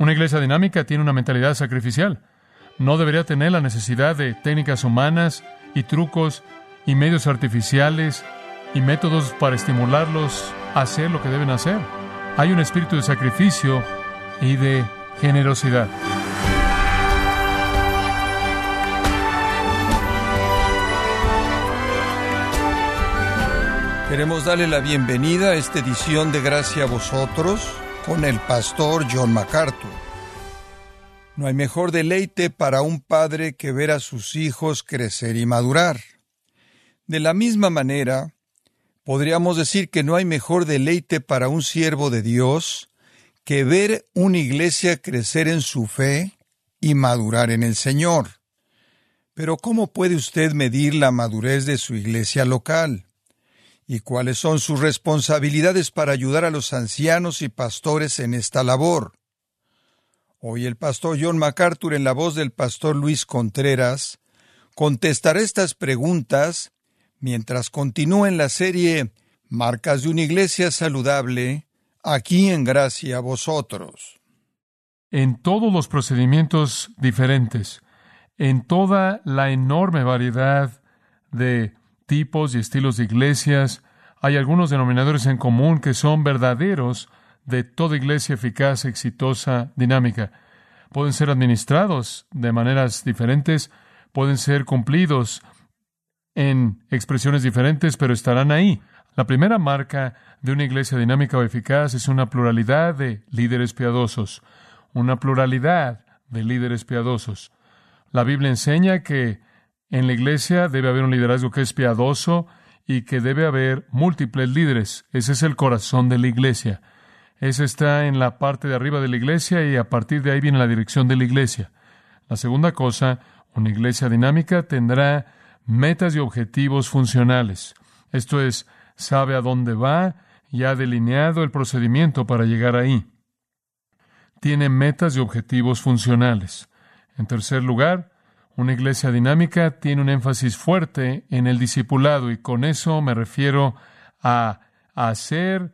Una iglesia dinámica tiene una mentalidad sacrificial. No debería tener la necesidad de técnicas humanas y trucos y medios artificiales y métodos para estimularlos a hacer lo que deben hacer. Hay un espíritu de sacrificio y de generosidad. Queremos darle la bienvenida a esta edición de Gracia a vosotros con el pastor John MacArthur. No hay mejor deleite para un padre que ver a sus hijos crecer y madurar. De la misma manera, podríamos decir que no hay mejor deleite para un siervo de Dios que ver una iglesia crecer en su fe y madurar en el Señor. Pero ¿cómo puede usted medir la madurez de su iglesia local? Y cuáles son sus responsabilidades para ayudar a los ancianos y pastores en esta labor. Hoy el pastor John MacArthur, en la voz del pastor Luis Contreras, contestará estas preguntas mientras continúa en la serie Marcas de una Iglesia Saludable, aquí en Gracia a vosotros. En todos los procedimientos diferentes, en toda la enorme variedad de tipos y estilos de iglesias, hay algunos denominadores en común que son verdaderos de toda iglesia eficaz, exitosa, dinámica. Pueden ser administrados de maneras diferentes, pueden ser cumplidos en expresiones diferentes, pero estarán ahí. La primera marca de una iglesia dinámica o eficaz es una pluralidad de líderes piadosos, una pluralidad de líderes piadosos. La Biblia enseña que en la iglesia debe haber un liderazgo que es piadoso y que debe haber múltiples líderes. Ese es el corazón de la iglesia. Ese está en la parte de arriba de la iglesia y a partir de ahí viene la dirección de la iglesia. La segunda cosa, una iglesia dinámica tendrá metas y objetivos funcionales. Esto es, sabe a dónde va y ha delineado el procedimiento para llegar ahí. Tiene metas y objetivos funcionales. En tercer lugar, una iglesia dinámica tiene un énfasis fuerte en el discipulado y con eso me refiero a, hacer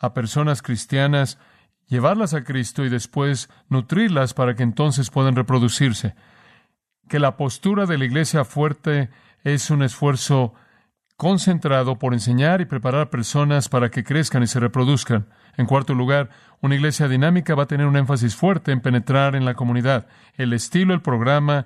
a personas cristianas, llevarlas a Cristo y después nutrirlas para que entonces puedan reproducirse. Que la postura de la iglesia fuerte es un esfuerzo concentrado por enseñar y preparar personas para que crezcan y se reproduzcan. En cuarto lugar, una iglesia dinámica va a tener un énfasis fuerte en penetrar en la comunidad. El estilo, el programa,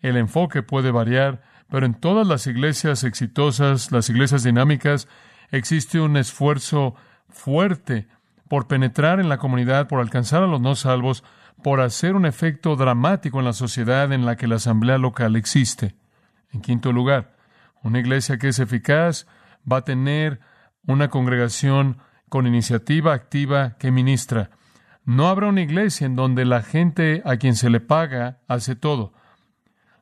el enfoque puede variar, pero en todas las iglesias exitosas, las iglesias dinámicas, existe un esfuerzo fuerte por penetrar en la comunidad, por alcanzar a los no salvos, por hacer un efecto dramático en la sociedad en la que la asamblea local existe. En quinto lugar, una iglesia que es eficaz va a tener una congregación con iniciativa activa que ministra. No habrá una iglesia en donde la gente a quien se le paga hace todo.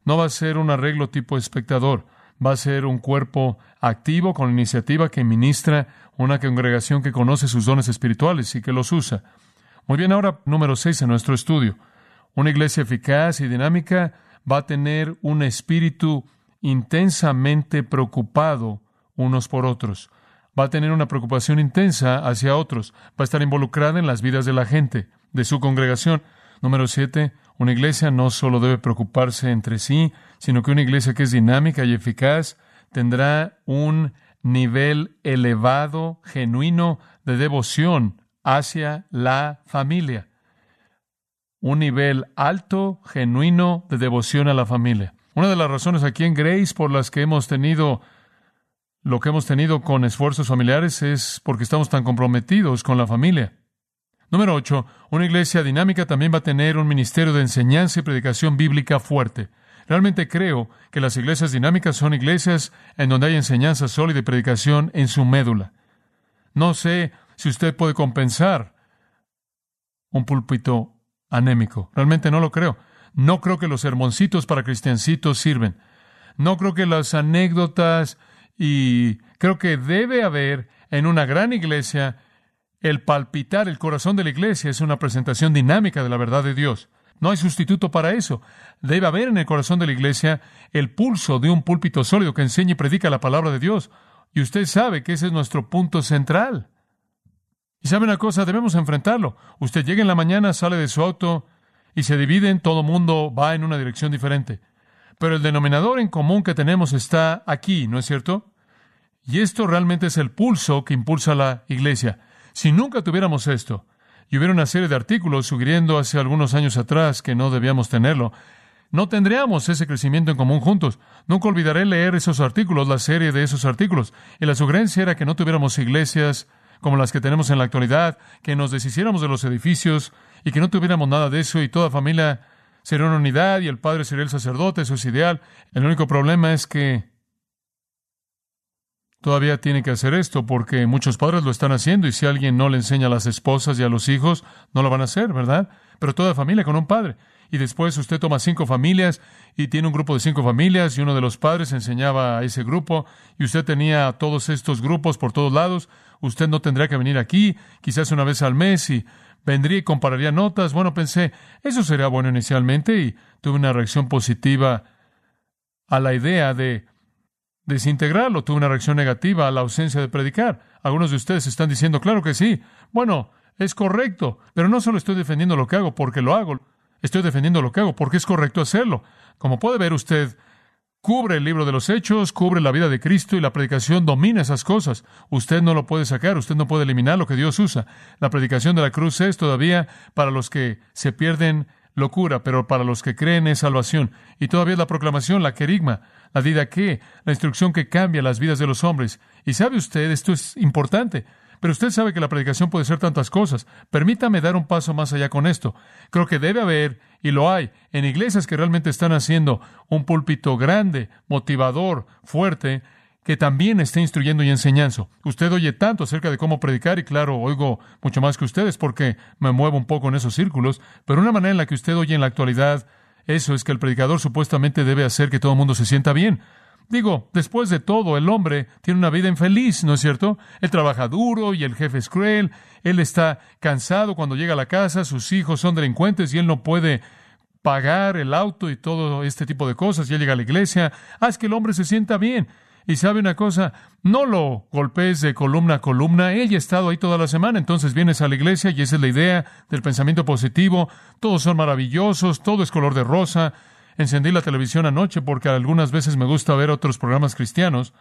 No va a ser un arreglo tipo espectador, va a ser un cuerpo activo con iniciativa que ministra una congregación que conoce sus dones espirituales y que los usa. Muy bien, ahora número seis en nuestro estudio. Una iglesia eficaz y dinámica va a tener un espíritu intensamente preocupado unos por otros. Va a tener una preocupación intensa hacia otros. Va a estar involucrada en las vidas de la gente, de su congregación. Número siete, una iglesia no solo debe preocuparse entre sí, sino que una iglesia que es dinámica y eficaz tendrá un nivel elevado, genuino de devoción hacia la familia. Un nivel alto, genuino de devoción a la familia. Una de las razones aquí en Grace por las que hemos tenido lo que hemos tenido con esfuerzos familiares es porque estamos tan comprometidos con la familia. Número 8. Una iglesia dinámica también va a tener un ministerio de enseñanza y predicación bíblica fuerte. Realmente creo que las iglesias dinámicas son iglesias en donde hay enseñanza sólida y predicación en su médula. No sé si usted puede compensar un púlpito anémico. Realmente no lo creo. No creo que los sermoncitos para cristiancitos sirven. No creo que las anécdotas y creo que debe haber en una gran iglesia el palpitar el corazón de la iglesia es una presentación dinámica de la verdad de Dios. No hay sustituto para eso. Debe haber en el corazón de la iglesia el pulso de un púlpito sólido que enseña y predica la palabra de Dios. Y usted sabe que ese es nuestro punto central. Y sabe una cosa, debemos enfrentarlo. Usted llega en la mañana, sale de su auto y se dividen, todo mundo va en una dirección diferente. Pero el denominador en común que tenemos está aquí, ¿no es cierto? Y esto realmente es el pulso que impulsa la iglesia. Si nunca tuviéramos esto, y hubiera una serie de artículos sugiriendo hace algunos años atrás que no debíamos tenerlo, no tendríamos ese crecimiento en común juntos. Nunca olvidaré leer esos artículos, la serie de esos artículos. Y la sugerencia era que no tuviéramos iglesias como las que tenemos en la actualidad, que nos deshiciéramos de los edificios y que no tuviéramos nada de eso y toda familia sería una unidad y el padre sería el sacerdote, eso es ideal. El único problema es que todavía tiene que hacer esto porque muchos padres lo están haciendo y si alguien no le enseña a las esposas y a los hijos, no lo van a hacer, ¿verdad? Pero toda familia con un padre. Y después usted toma cinco familias y tiene un grupo de cinco familias y uno de los padres enseñaba a ese grupo y usted tenía todos estos grupos por todos lados. Usted no tendría que venir aquí, quizás una vez al mes y vendría y compararía notas. Bueno, pensé, eso sería bueno inicialmente y tuve una reacción positiva a la idea de desintegrarlo. Tuve una reacción negativa a la ausencia de predicar. Algunos de ustedes están diciendo, claro que sí. Bueno, es correcto, pero no solo estoy defendiendo lo que hago porque lo hago, estoy defendiendo lo que hago porque es correcto hacerlo. Como puede ver usted, cubre el libro de los hechos, cubre la vida de Cristo y la predicación domina esas cosas. Usted no lo puede sacar, usted no puede eliminar lo que Dios usa. La predicación de la cruz es todavía para los que se pierden locura, pero para los que creen es salvación. Y todavía es la proclamación, la querigma, la vida que, la instrucción que cambia las vidas de los hombres. Y sabe usted, esto es importante. Pero usted sabe que la predicación puede ser tantas cosas. Permítame dar un paso más allá con esto. Creo que debe haber, y lo hay, en iglesias que realmente están haciendo un púlpito grande, motivador, fuerte, que también esté instruyendo y enseñando. Usted oye tanto acerca de cómo predicar y claro, oigo mucho más que ustedes porque me muevo un poco en esos círculos, pero una manera en la que usted oye en la actualidad eso es que el predicador supuestamente debe hacer que todo el mundo se sienta bien. Digo, después de todo, el hombre tiene una vida infeliz, ¿no es cierto? Él trabaja duro y el jefe es cruel, él está cansado cuando llega a la casa, sus hijos son delincuentes y él no puede pagar el auto y todo este tipo de cosas, ya llega a la iglesia, haz que el hombre se sienta bien. Y sabe una cosa, no lo golpees de columna a columna, ella ha estado ahí toda la semana, entonces vienes a la iglesia y esa es la idea del pensamiento positivo, todos son maravillosos, todo es color de rosa. Encendí la televisión anoche porque algunas veces me gusta ver otros programas cristianos.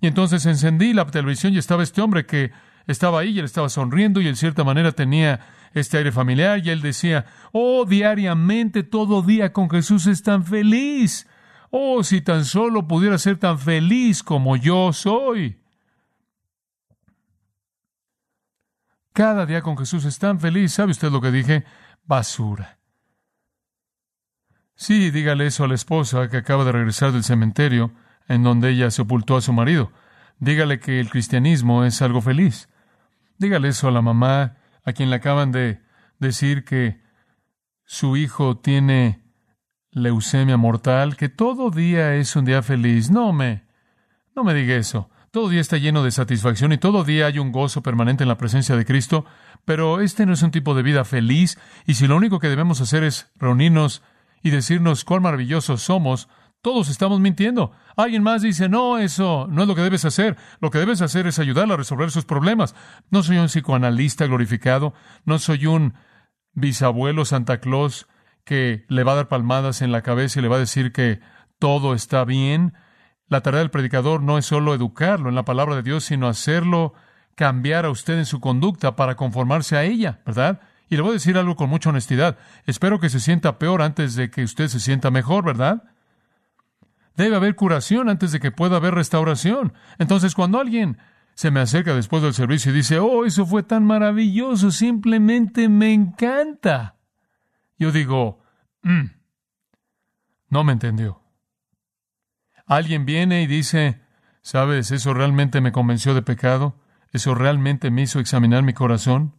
Y entonces encendí la televisión y estaba este hombre que estaba ahí y él estaba sonriendo y en cierta manera tenía este aire familiar y él decía, oh, diariamente, todo día con Jesús es tan feliz. Oh, si tan solo pudiera ser tan feliz como yo soy. Cada día con Jesús es tan feliz. ¿Sabe usted lo que dije? Basura. Sí, dígale eso a la esposa que acaba de regresar del cementerio en donde ella sepultó a su marido. Dígale que el cristianismo es algo feliz. Dígale eso a la mamá a quien le acaban de decir que su hijo tiene leucemia mortal, que todo día es un día feliz. No me, no me diga eso. Todo día está lleno de satisfacción y todo día hay un gozo permanente en la presencia de Cristo, pero este no es un tipo de vida feliz y si lo único que debemos hacer es reunirnos y decirnos cuán maravillosos somos, todos estamos mintiendo. Alguien más dice, no, eso no es lo que debes hacer. Lo que debes hacer es ayudarla a resolver sus problemas. No soy un psicoanalista glorificado, no soy un bisabuelo Santa Claus que le va a dar palmadas en la cabeza y le va a decir que todo está bien. La tarea del predicador no es solo educarlo en la palabra de Dios, sino hacerlo cambiar a usted en su conducta para conformarse a ella, ¿verdad? Y le voy a decir algo con mucha honestidad. Espero que se sienta peor antes de que usted se sienta mejor, ¿verdad? Debe haber curación antes de que pueda haber restauración. Entonces, cuando alguien se me acerca después del servicio y dice, oh, eso fue tan maravilloso, simplemente me encanta. Yo digo, mm, no me entendió. Alguien viene y dice, ¿sabes? Eso realmente me convenció de pecado. Eso realmente me hizo examinar mi corazón.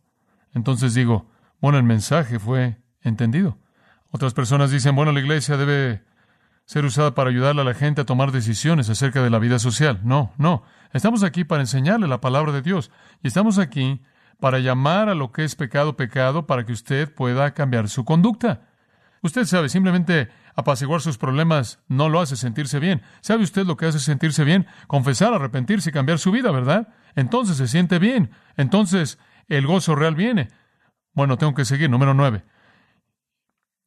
Entonces digo, bueno, el mensaje fue entendido. Otras personas dicen, bueno, la iglesia debe ser usada para ayudarle a la gente a tomar decisiones acerca de la vida social. No, no. Estamos aquí para enseñarle la palabra de Dios. Y estamos aquí para llamar a lo que es pecado pecado para que usted pueda cambiar su conducta. Usted sabe, simplemente apaciguar sus problemas no lo hace sentirse bien. ¿Sabe usted lo que hace sentirse bien? Confesar, arrepentirse y cambiar su vida, ¿verdad? Entonces se siente bien. Entonces el gozo real viene. Bueno, tengo que seguir. Número nueve.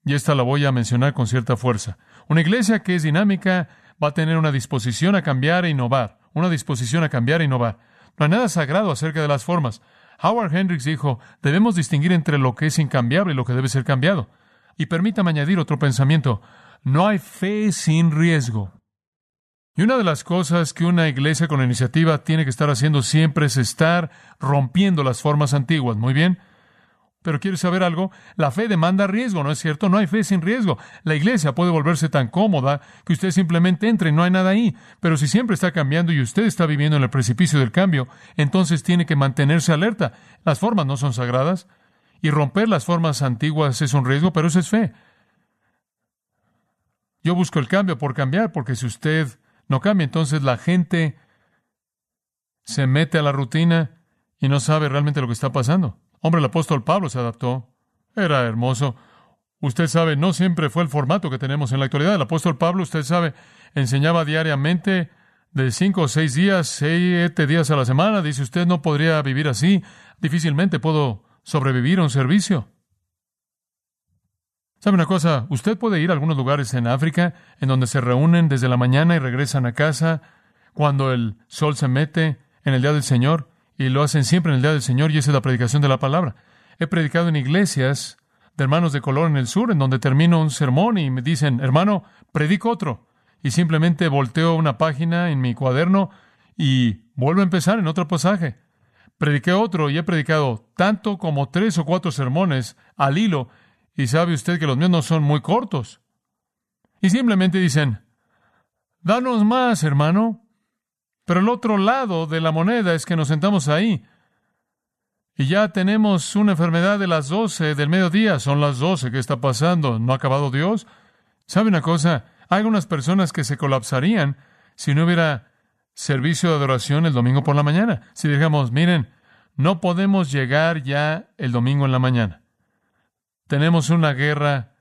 Y esta la voy a mencionar con cierta fuerza. Una iglesia que es dinámica va a tener una disposición a cambiar e innovar. Una disposición a cambiar e innovar. No hay nada sagrado acerca de las formas. Howard Hendricks dijo, debemos distinguir entre lo que es incambiable y lo que debe ser cambiado. Y permítame añadir otro pensamiento. No hay fe sin riesgo. Y una de las cosas que una iglesia con iniciativa tiene que estar haciendo siempre es estar rompiendo las formas antiguas. Muy bien. Pero ¿quieres saber algo? La fe demanda riesgo, ¿no es cierto? No hay fe sin riesgo. La iglesia puede volverse tan cómoda que usted simplemente entre y no hay nada ahí. Pero si siempre está cambiando y usted está viviendo en el precipicio del cambio, entonces tiene que mantenerse alerta. Las formas no son sagradas. Y romper las formas antiguas es un riesgo, pero eso es fe. Yo busco el cambio por cambiar, porque si usted no cambia, entonces la gente se mete a la rutina y no sabe realmente lo que está pasando. Hombre, el apóstol Pablo se adaptó. Era hermoso. Usted sabe, no siempre fue el formato que tenemos en la actualidad. El apóstol Pablo, usted sabe, enseñaba diariamente de cinco o seis días, siete días a la semana. Dice usted, no podría vivir así. Difícilmente puedo sobrevivir a un servicio. ¿Sabe una cosa? Usted puede ir a algunos lugares en África en donde se reúnen desde la mañana y regresan a casa cuando el sol se mete en el día del Señor y lo hacen siempre en el día del Señor y esa es la predicación de la palabra. He predicado en iglesias de hermanos de color en el sur en donde termino un sermón y me dicen, hermano, predico otro. Y simplemente volteo una página en mi cuaderno y vuelvo a empezar en otro pasaje. Prediqué otro y he predicado tanto como tres o cuatro sermones al hilo y sabe usted que los míos no son muy cortos. Y simplemente dicen, danos más, hermano. Pero el otro lado de la moneda es que nos sentamos ahí y ya tenemos una enfermedad de las doce del mediodía. Son las doce. ¿Qué está pasando? ¿No ha acabado Dios? ¿Sabe una cosa? Hay algunas personas que se colapsarían si no hubiera servicio de adoración el domingo por la mañana. Si digamos, miren, no podemos llegar ya el domingo en la mañana. Tenemos una guerra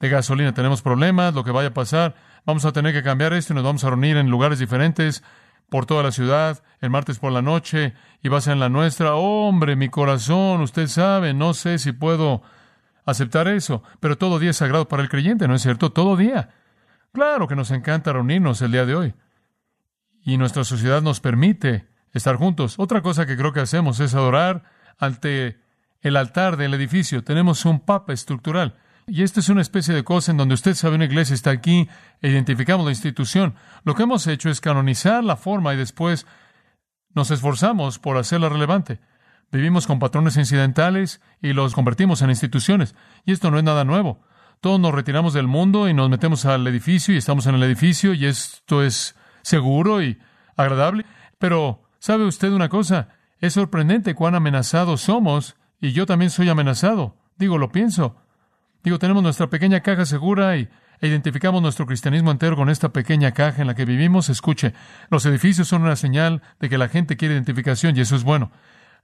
de gasolina, tenemos problemas, lo que vaya a pasar vamos a tener que cambiar esto y nos vamos a reunir en lugares diferentes por toda la ciudad, el martes por la noche, y va a ser en la nuestra. hombre, mi corazón, usted sabe, no sé si puedo aceptar eso, pero todo día es sagrado para el creyente, ¿no es cierto? Todo día. Claro que nos encanta reunirnos el día de hoy. Y nuestra sociedad nos permite estar juntos. Otra cosa que creo que hacemos es adorar ante el altar del edificio. Tenemos un papa estructural. Y esta es una especie de cosa en donde usted sabe una iglesia está aquí e identificamos la institución. Lo que hemos hecho es canonizar la forma y después nos esforzamos por hacerla relevante. Vivimos con patrones incidentales y los convertimos en instituciones. Y esto no es nada nuevo. Todos nos retiramos del mundo y nos metemos al edificio y estamos en el edificio y esto es seguro y agradable. Pero, ¿sabe usted una cosa? Es sorprendente cuán amenazados somos y yo también soy amenazado. Digo, lo pienso. Digo, tenemos nuestra pequeña caja segura y e identificamos nuestro cristianismo entero con esta pequeña caja en la que vivimos. Escuche, los edificios son una señal de que la gente quiere identificación y eso es bueno.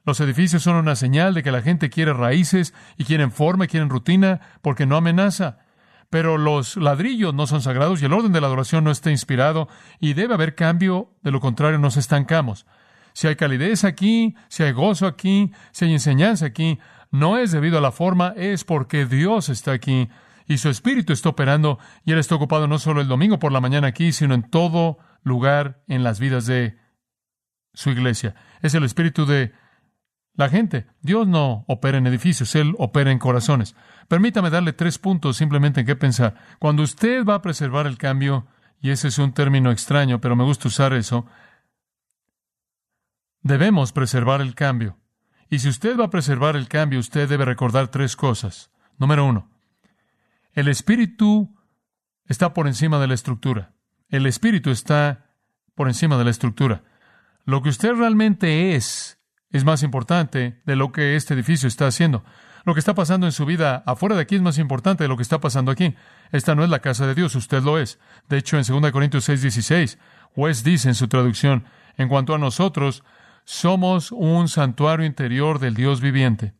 Los edificios son una señal de que la gente quiere raíces y quieren forma y quieren rutina porque no amenaza. Pero los ladrillos no son sagrados y el orden de la adoración no está inspirado y debe haber cambio, de lo contrario nos estancamos. Si hay calidez aquí, si hay gozo aquí, si hay enseñanza aquí, no es debido a la forma, es porque Dios está aquí y su Espíritu está operando y Él está ocupado no solo el domingo por la mañana aquí, sino en todo lugar en las vidas de su iglesia. Es el Espíritu de la gente. Dios no opera en edificios, Él opera en corazones. Permítame darle tres puntos simplemente en qué pensar. Cuando usted va a preservar el cambio, y ese es un término extraño, pero me gusta usar eso, debemos preservar el cambio. Y si usted va a preservar el cambio, usted debe recordar tres cosas. Número uno, el espíritu está por encima de la estructura. El espíritu está por encima de la estructura. Lo que usted realmente es es más importante de lo que este edificio está haciendo. Lo que está pasando en su vida afuera de aquí es más importante de lo que está pasando aquí. Esta no es la casa de Dios, usted lo es. De hecho, en 2 Corintios 6, 16, West dice en su traducción, en cuanto a nosotros, somos un santuario interior del Dios viviente.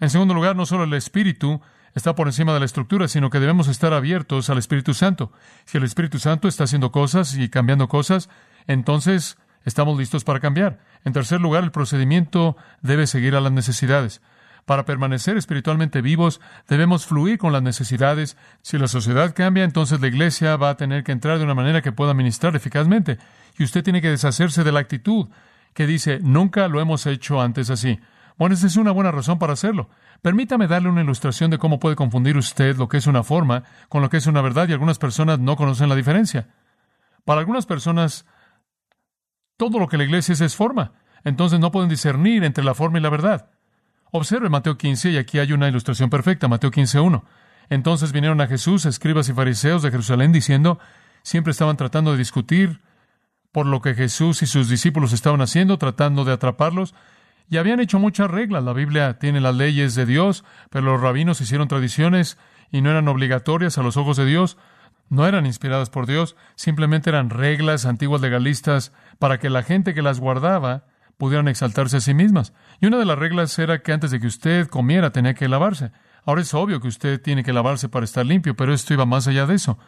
En segundo lugar, no solo el Espíritu está por encima de la estructura, sino que debemos estar abiertos al Espíritu Santo. Si el Espíritu Santo está haciendo cosas y cambiando cosas, entonces Estamos listos para cambiar. En tercer lugar, el procedimiento debe seguir a las necesidades. Para permanecer espiritualmente vivos, debemos fluir con las necesidades. Si la sociedad cambia, entonces la iglesia va a tener que entrar de una manera que pueda ministrar eficazmente. Y usted tiene que deshacerse de la actitud que dice, nunca lo hemos hecho antes así. Bueno, esa es una buena razón para hacerlo. Permítame darle una ilustración de cómo puede confundir usted lo que es una forma con lo que es una verdad y algunas personas no conocen la diferencia. Para algunas personas, todo lo que la iglesia es es forma. Entonces no pueden discernir entre la forma y la verdad. Observe Mateo 15 y aquí hay una ilustración perfecta, Mateo 15.1. Entonces vinieron a Jesús, escribas y fariseos de Jerusalén, diciendo, siempre estaban tratando de discutir por lo que Jesús y sus discípulos estaban haciendo, tratando de atraparlos, y habían hecho muchas reglas. La Biblia tiene las leyes de Dios, pero los rabinos hicieron tradiciones y no eran obligatorias a los ojos de Dios, no eran inspiradas por Dios, simplemente eran reglas antiguas legalistas para que la gente que las guardaba pudieran exaltarse a sí mismas. Y una de las reglas era que antes de que usted comiera tenía que lavarse. Ahora es obvio que usted tiene que lavarse para estar limpio, pero esto iba más allá de eso.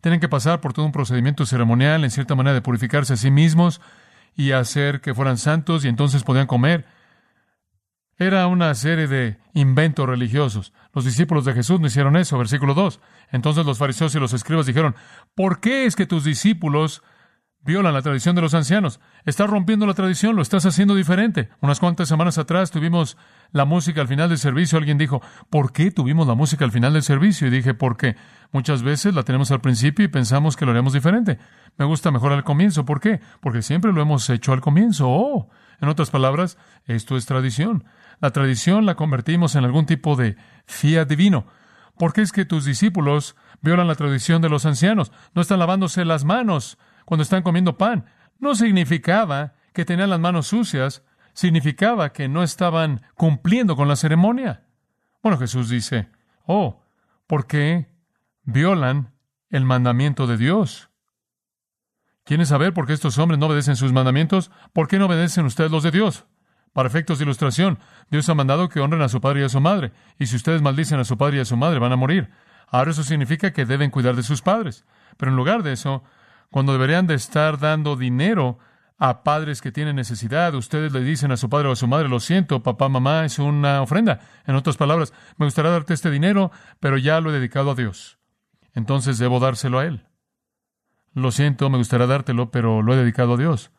Tienen que pasar por todo un procedimiento ceremonial, en cierta manera, de purificarse a sí mismos y hacer que fueran santos y entonces podían comer. Era una serie de inventos religiosos. Los discípulos de Jesús no hicieron eso. Versículo 2. Entonces los fariseos y los escribas dijeron, ¿por qué es que tus discípulos violan la tradición de los ancianos? Estás rompiendo la tradición, lo estás haciendo diferente. Unas cuantas semanas atrás tuvimos la música al final del servicio. Alguien dijo, ¿por qué tuvimos la música al final del servicio? Y dije, porque muchas veces la tenemos al principio y pensamos que lo haremos diferente. Me gusta mejor al comienzo. ¿Por qué? Porque siempre lo hemos hecho al comienzo. Oh, en otras palabras, esto es tradición. La tradición la convertimos en algún tipo de fiat divino. ¿Por qué es que tus discípulos violan la tradición de los ancianos? No están lavándose las manos cuando están comiendo pan. No significaba que tenían las manos sucias, significaba que no estaban cumpliendo con la ceremonia. Bueno, Jesús dice, oh, ¿por qué violan el mandamiento de Dios? ¿Quieren saber por qué estos hombres no obedecen sus mandamientos? ¿Por qué no obedecen ustedes los de Dios? Para efectos de ilustración, Dios ha mandado que honren a su padre y a su madre, y si ustedes maldicen a su padre y a su madre, van a morir. Ahora eso significa que deben cuidar de sus padres. Pero en lugar de eso, cuando deberían de estar dando dinero a padres que tienen necesidad, ustedes le dicen a su padre o a su madre, lo siento, papá, mamá, es una ofrenda. En otras palabras, me gustaría darte este dinero, pero ya lo he dedicado a Dios. Entonces debo dárselo a Él. Lo siento, me gustaría dártelo, pero lo he dedicado a Dios.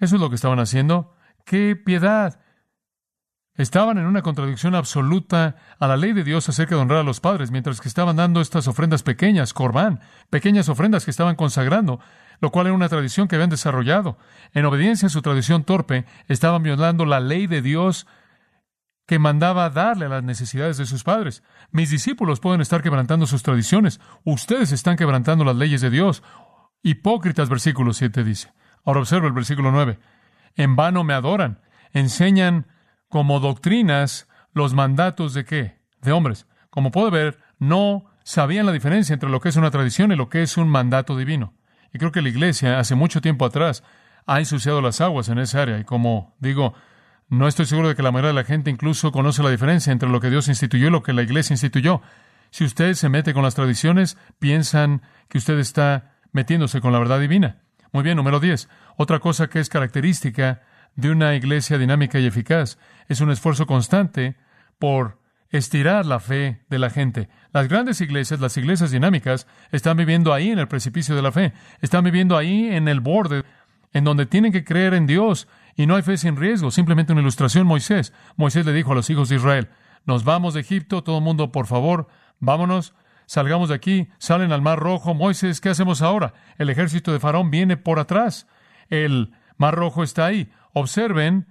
Eso es lo que estaban haciendo. ¡Qué piedad! Estaban en una contradicción absoluta a la ley de Dios acerca de honrar a los padres, mientras que estaban dando estas ofrendas pequeñas, corbán, pequeñas ofrendas que estaban consagrando, lo cual era una tradición que habían desarrollado. En obediencia a su tradición torpe, estaban violando la ley de Dios que mandaba darle a las necesidades de sus padres. Mis discípulos pueden estar quebrantando sus tradiciones. Ustedes están quebrantando las leyes de Dios. Hipócritas, versículo 7 dice. Ahora observa el versículo 9. En vano me adoran. Enseñan como doctrinas los mandatos de qué? De hombres. Como puede ver, no sabían la diferencia entre lo que es una tradición y lo que es un mandato divino. Y creo que la iglesia, hace mucho tiempo atrás, ha ensuciado las aguas en esa área. Y como digo, no estoy seguro de que la mayoría de la gente incluso conoce la diferencia entre lo que Dios instituyó y lo que la iglesia instituyó. Si usted se mete con las tradiciones, piensan que usted está metiéndose con la verdad divina. Muy bien, número 10. Otra cosa que es característica de una iglesia dinámica y eficaz es un esfuerzo constante por estirar la fe de la gente. Las grandes iglesias, las iglesias dinámicas, están viviendo ahí en el precipicio de la fe, están viviendo ahí en el borde, en donde tienen que creer en Dios y no hay fe sin riesgo. Simplemente una ilustración, Moisés. Moisés le dijo a los hijos de Israel, nos vamos de Egipto, todo el mundo, por favor, vámonos, salgamos de aquí, salen al Mar Rojo. Moisés, ¿qué hacemos ahora? El ejército de Faraón viene por atrás. El Mar Rojo está ahí. Observen,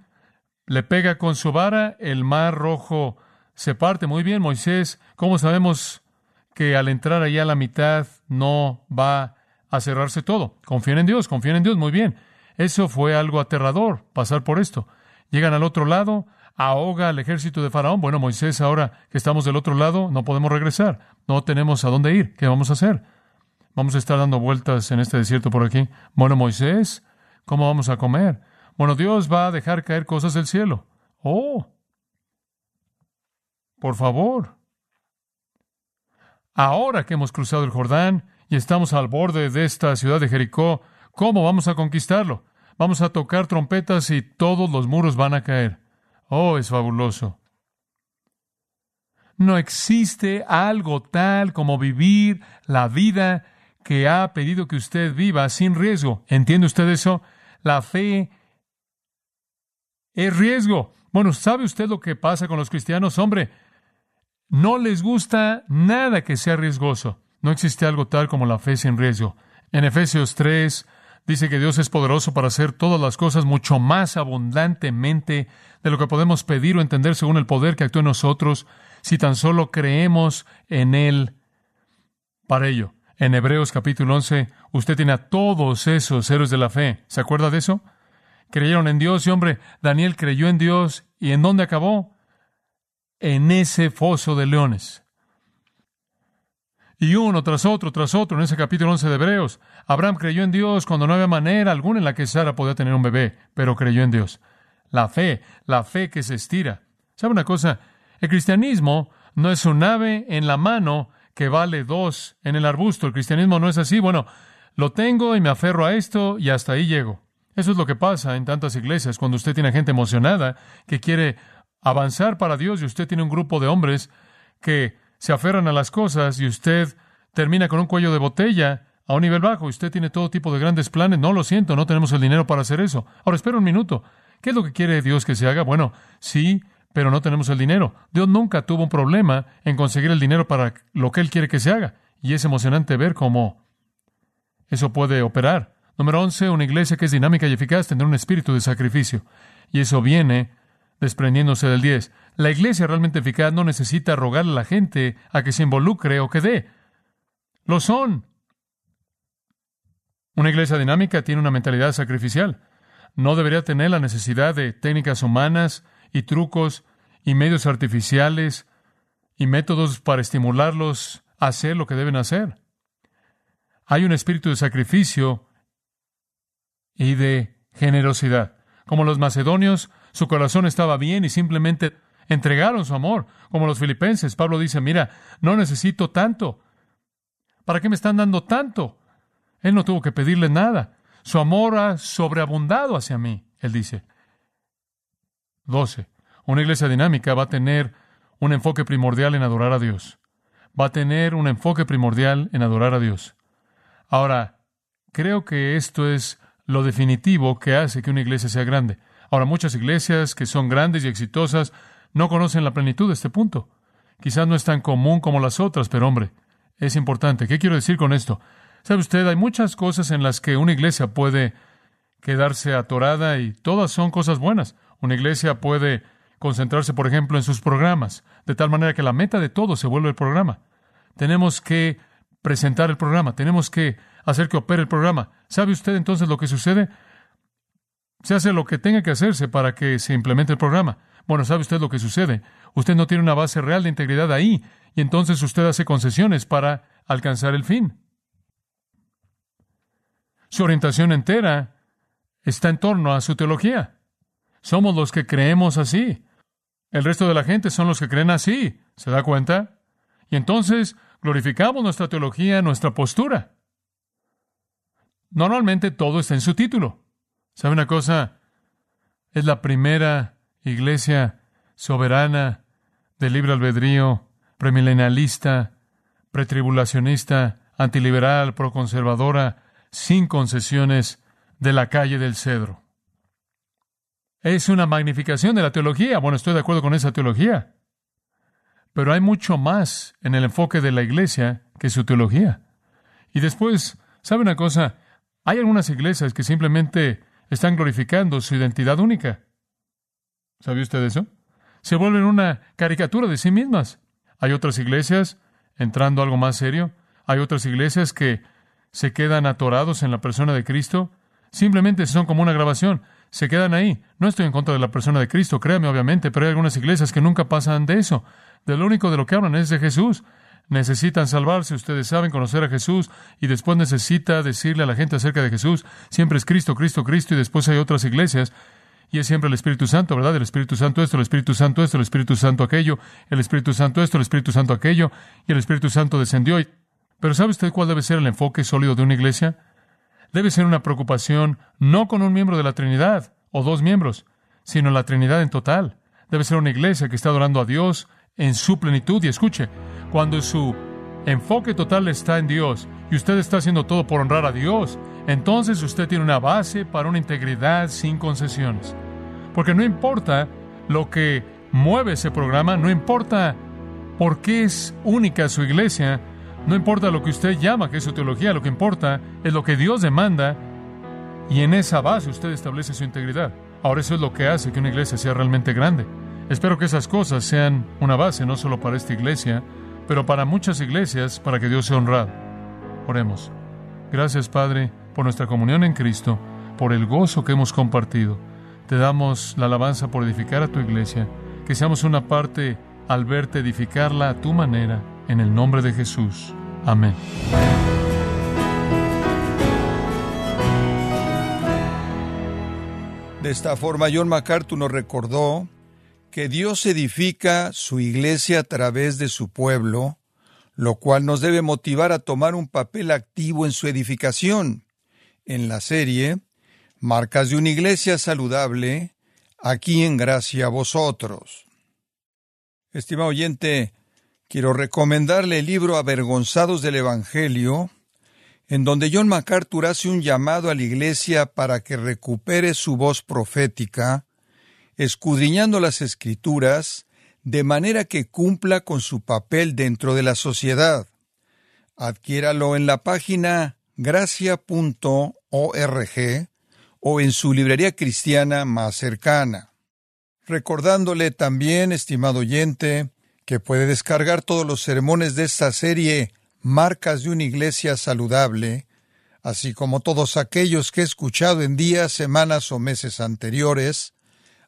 le pega con su vara, el Mar Rojo se parte. Muy bien, Moisés, ¿cómo sabemos que al entrar allá a la mitad no va a cerrarse todo? Confíen en Dios, confíen en Dios, muy bien. Eso fue algo aterrador, pasar por esto. Llegan al otro lado, ahoga al ejército de Faraón. Bueno, Moisés, ahora que estamos del otro lado, no podemos regresar. No tenemos a dónde ir. ¿Qué vamos a hacer? Vamos a estar dando vueltas en este desierto por aquí. Bueno, Moisés, ¿cómo vamos a comer? Bueno, Dios va a dejar caer cosas del cielo. Oh, por favor. Ahora que hemos cruzado el Jordán y estamos al borde de esta ciudad de Jericó, ¿Cómo vamos a conquistarlo? Vamos a tocar trompetas y todos los muros van a caer. Oh, es fabuloso. No existe algo tal como vivir la vida que ha pedido que usted viva sin riesgo. ¿Entiende usted eso? La fe es riesgo. Bueno, ¿sabe usted lo que pasa con los cristianos? Hombre, no les gusta nada que sea riesgoso. No existe algo tal como la fe sin riesgo. En Efesios 3 dice que Dios es poderoso para hacer todas las cosas mucho más abundantemente de lo que podemos pedir o entender según el poder que actúa en nosotros, si tan solo creemos en Él para ello. En Hebreos capítulo 11, usted tiene a todos esos héroes de la fe. ¿Se acuerda de eso? Creyeron en Dios y hombre, Daniel creyó en Dios. ¿Y en dónde acabó? En ese foso de leones. Y uno tras otro, tras otro, en ese capítulo 11 de Hebreos. Abraham creyó en Dios cuando no había manera alguna en la que Sara podía tener un bebé, pero creyó en Dios. La fe, la fe que se estira. ¿Sabe una cosa? El cristianismo no es un ave en la mano que vale dos en el arbusto. El cristianismo no es así. Bueno, lo tengo y me aferro a esto y hasta ahí llego. Eso es lo que pasa en tantas iglesias cuando usted tiene gente emocionada que quiere avanzar para Dios y usted tiene un grupo de hombres que se aferran a las cosas y usted termina con un cuello de botella a un nivel bajo y usted tiene todo tipo de grandes planes. No lo siento, no tenemos el dinero para hacer eso. Ahora espera un minuto. ¿Qué es lo que quiere Dios que se haga? Bueno, sí, pero no tenemos el dinero. Dios nunca tuvo un problema en conseguir el dinero para lo que Él quiere que se haga. Y es emocionante ver cómo eso puede operar. Número 11, una iglesia que es dinámica y eficaz tendrá un espíritu de sacrificio. Y eso viene desprendiéndose del 10. La iglesia realmente eficaz no necesita rogarle a la gente a que se involucre o que dé. Lo son. Una iglesia dinámica tiene una mentalidad sacrificial. No debería tener la necesidad de técnicas humanas y trucos y medios artificiales y métodos para estimularlos a hacer lo que deben hacer. Hay un espíritu de sacrificio y de generosidad. Como los macedonios, su corazón estaba bien y simplemente entregaron su amor. Como los filipenses, Pablo dice, mira, no necesito tanto. ¿Para qué me están dando tanto? Él no tuvo que pedirle nada. Su amor ha sobreabundado hacia mí, él dice. 12. Una iglesia dinámica va a tener un enfoque primordial en adorar a Dios. Va a tener un enfoque primordial en adorar a Dios. Ahora, creo que esto es lo definitivo que hace que una iglesia sea grande. Ahora, muchas iglesias que son grandes y exitosas no conocen la plenitud de este punto. Quizás no es tan común como las otras, pero hombre, es importante. ¿Qué quiero decir con esto? ¿Sabe usted? Hay muchas cosas en las que una iglesia puede quedarse atorada y todas son cosas buenas. Una iglesia puede concentrarse, por ejemplo, en sus programas, de tal manera que la meta de todo se vuelve el programa. Tenemos que presentar el programa, tenemos que hacer que opere el programa. ¿Sabe usted entonces lo que sucede? Se hace lo que tenga que hacerse para que se implemente el programa. Bueno, ¿sabe usted lo que sucede? Usted no tiene una base real de integridad ahí, y entonces usted hace concesiones para alcanzar el fin. Su orientación entera está en torno a su teología. Somos los que creemos así. El resto de la gente son los que creen así. ¿Se da cuenta? Y entonces glorificamos nuestra teología, nuestra postura. Normalmente todo está en su título. ¿Sabe una cosa? Es la primera iglesia soberana de libre albedrío, premilenialista, pretribulacionista, antiliberal, proconservadora, sin concesiones de la calle del cedro. Es una magnificación de la teología. Bueno, estoy de acuerdo con esa teología. Pero hay mucho más en el enfoque de la iglesia que su teología. Y después, ¿sabe una cosa? Hay algunas iglesias que simplemente están glorificando su identidad única. ¿Sabe usted eso? Se vuelven una caricatura de sí mismas. Hay otras iglesias, entrando algo más serio, hay otras iglesias que se quedan atorados en la persona de Cristo. Simplemente son como una grabación. Se quedan ahí. No estoy en contra de la persona de Cristo, créame obviamente, pero hay algunas iglesias que nunca pasan de eso. De lo único de lo que hablan es de Jesús necesitan salvarse, ustedes saben conocer a Jesús y después necesita decirle a la gente acerca de Jesús. Siempre es Cristo, Cristo, Cristo y después hay otras iglesias y es siempre el Espíritu Santo, ¿verdad? El Espíritu Santo esto, el Espíritu Santo esto, el Espíritu Santo aquello, el Espíritu Santo esto, el Espíritu Santo aquello y el Espíritu Santo descendió. Pero ¿sabe usted cuál debe ser el enfoque sólido de una iglesia? debe ser una preocupación no con un miembro de la Trinidad o dos miembros, sino la Trinidad en total. Debe ser una iglesia que está adorando a Dios en su plenitud. Y escuche, cuando su enfoque total está en Dios y usted está haciendo todo por honrar a Dios, entonces usted tiene una base para una integridad sin concesiones. Porque no importa lo que mueve ese programa, no importa por qué es única su iglesia, no importa lo que usted llama que es su teología, lo que importa es lo que Dios demanda y en esa base usted establece su integridad. Ahora eso es lo que hace que una iglesia sea realmente grande. Espero que esas cosas sean una base no solo para esta iglesia, pero para muchas iglesias, para que Dios sea honrado. Oremos. Gracias, Padre, por nuestra comunión en Cristo, por el gozo que hemos compartido. Te damos la alabanza por edificar a tu iglesia, que seamos una parte al verte edificarla a tu manera, en el nombre de Jesús. Amén. De esta forma, John MacArthur nos recordó que Dios edifica su iglesia a través de su pueblo, lo cual nos debe motivar a tomar un papel activo en su edificación. En la serie, Marcas de una iglesia saludable, aquí en gracia a vosotros. Estimado oyente, quiero recomendarle el libro Avergonzados del Evangelio, en donde John MacArthur hace un llamado a la Iglesia para que recupere su voz profética, escudriñando las Escrituras, de manera que cumpla con su papel dentro de la sociedad. Adquiéralo en la página gracia.org o en su librería cristiana más cercana. Recordándole también, estimado oyente, que puede descargar todos los sermones de esta serie marcas de una iglesia saludable, así como todos aquellos que he escuchado en días, semanas o meses anteriores,